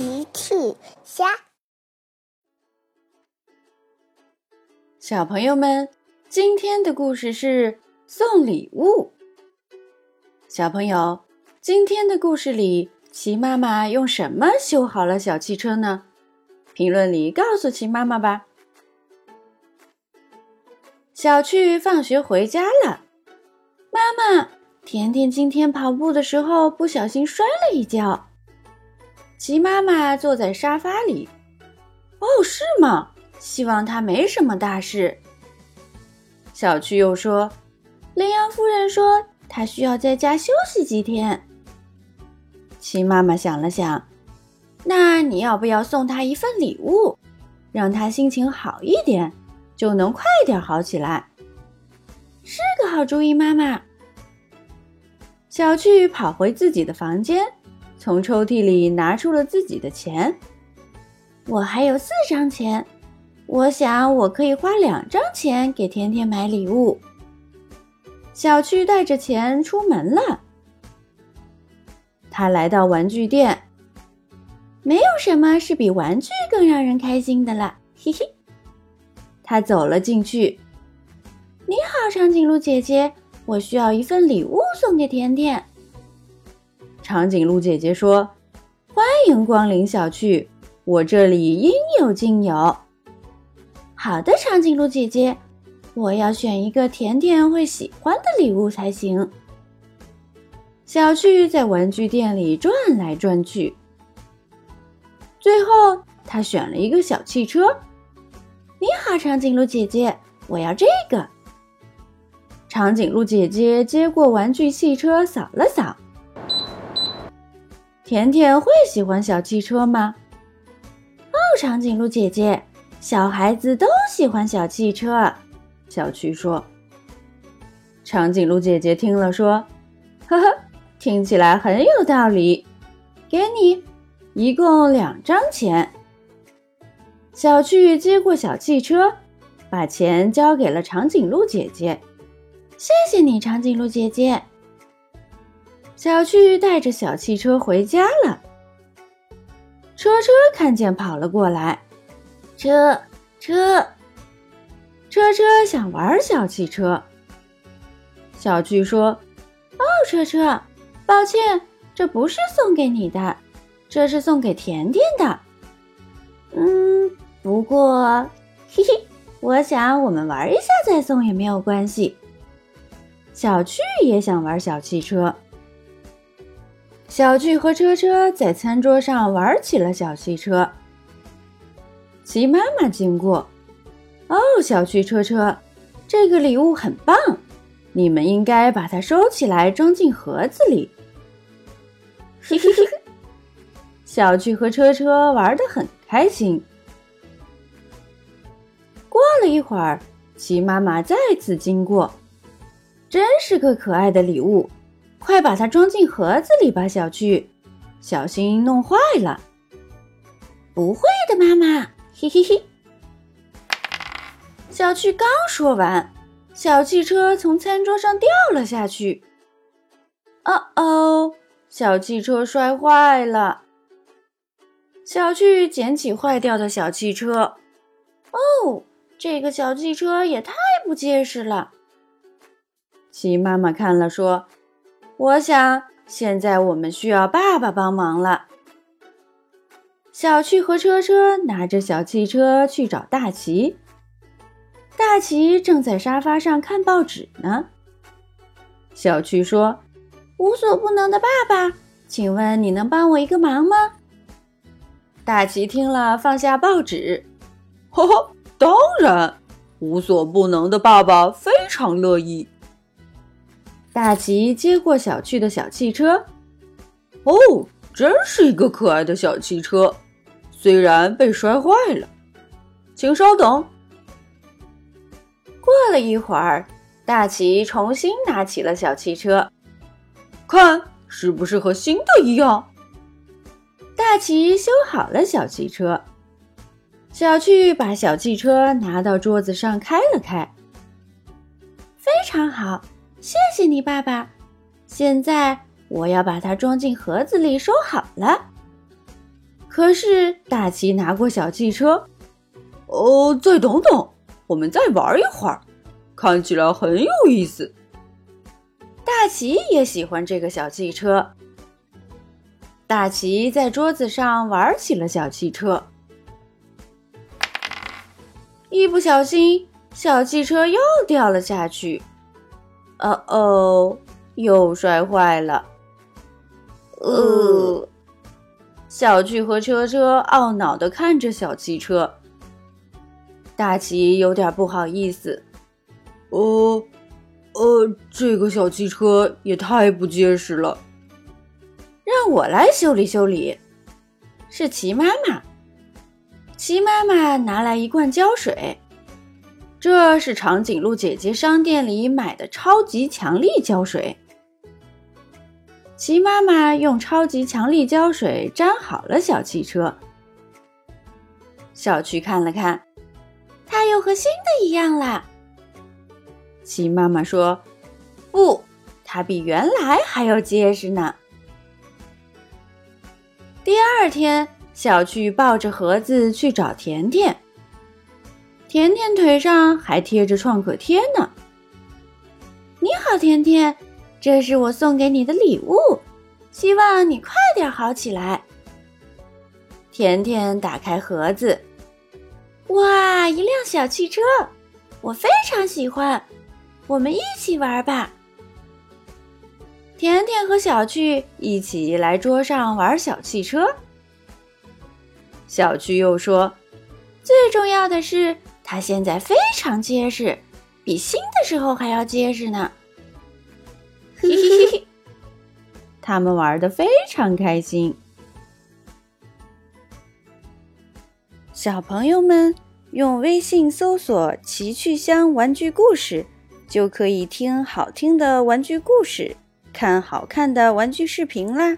奇趣虾，小朋友们，今天的故事是送礼物。小朋友，今天的故事里，奇妈妈用什么修好了小汽车呢？评论里告诉奇妈妈吧。小趣放学回家了，妈妈，甜甜今天跑步的时候不小心摔了一跤。齐妈妈坐在沙发里。哦，是吗？希望她没什么大事。小趣又说：“羚羊夫人说她需要在家休息几天。”齐妈妈想了想：“那你要不要送她一份礼物，让她心情好一点，就能快点好起来？”是个好主意，妈妈。小趣跑回自己的房间。从抽屉里拿出了自己的钱，我还有四张钱，我想我可以花两张钱给甜甜买礼物。小趣带着钱出门了，他来到玩具店，没有什么是比玩具更让人开心的了，嘿嘿。他走了进去，你好，长颈鹿姐姐，我需要一份礼物送给甜甜。长颈鹿姐姐说：“欢迎光临小趣，我这里应有尽有。”好的，长颈鹿姐姐，我要选一个甜甜会喜欢的礼物才行。小趣在玩具店里转来转去，最后他选了一个小汽车。你好，长颈鹿姐姐，我要这个。长颈鹿姐姐接过玩具汽车，扫了扫。甜甜会喜欢小汽车吗？哦，长颈鹿姐姐，小孩子都喜欢小汽车。小趣说。长颈鹿姐姐听了说：“呵呵，听起来很有道理。给你，一共两张钱。”小趣接过小汽车，把钱交给了长颈鹿姐姐。谢谢你，长颈鹿姐姐。小趣带着小汽车回家了。车车看见跑了过来，车车车车想玩小汽车。小趣说：“哦，车车，抱歉，这不是送给你的，这是送给甜甜的。嗯，不过，嘿嘿，我想我们玩一下再送也没有关系。”小趣也想玩小汽车。小巨和车车在餐桌上玩起了小汽车。齐妈妈经过，哦，小巨车车，这个礼物很棒，你们应该把它收起来，装进盒子里。嘿嘿嘿，小巨和车车玩得很开心。过了一会儿，齐妈妈再次经过，真是个可爱的礼物。快把它装进盒子里吧，小趣，小心弄坏了。不会的，妈妈，嘿嘿嘿。小趣刚说完，小汽车从餐桌上掉了下去。哦哦，小汽车摔坏了。小趣捡起坏掉的小汽车。哦，这个小汽车也太不结实了。齐妈妈看了说。我想，现在我们需要爸爸帮忙了。小趣和车车拿着小汽车去找大奇。大奇正在沙发上看报纸呢。小趣说：“无所不能的爸爸，请问你能帮我一个忙吗？”大奇听了，放下报纸：“呵呵，当然，无所不能的爸爸非常乐意。”大奇接过小趣的小汽车，哦，真是一个可爱的小汽车，虽然被摔坏了，请稍等。过了一会儿，大奇重新拿起了小汽车，看是不是和新的一样？大奇修好了小汽车，小趣把小汽车拿到桌子上开了开，非常好。谢谢你，爸爸。现在我要把它装进盒子里，收好了。可是大奇拿过小汽车，哦，再等等，我们再玩一会儿，看起来很有意思。大奇也喜欢这个小汽车。大奇在桌子上玩起了小汽车，一不小心，小汽车又掉了下去。哦哦，又摔坏了。呃，小趣和车车懊恼地看着小汽车。大奇有点不好意思。呃，呃，这个小汽车也太不结实了。让我来修理修理。是齐妈妈。齐妈妈拿来一罐胶水，这是长颈鹿姐姐商店里买的超级强力胶水。齐妈妈用超级强力胶水粘好了小汽车。小趣看了看，它又和新的一样啦。齐妈妈说：“不，它比原来还要结实呢。”第二天，小趣抱着盒子去找甜甜。甜甜腿上还贴着创可贴呢。你好，甜甜，这是我送给你的礼物，希望你快点好起来。甜甜打开盒子，哇，一辆小汽车，我非常喜欢，我们一起玩吧。甜甜和小趣一起来桌上玩小汽车。小趣又说：“最重要的是，它现在非常结实，比新的时候还要结实呢。”嘿嘿嘿嘿，他们玩的非常开心。小朋友们用微信搜索“奇趣箱玩具故事”，就可以听好听的玩具故事。看好看的玩具视频啦！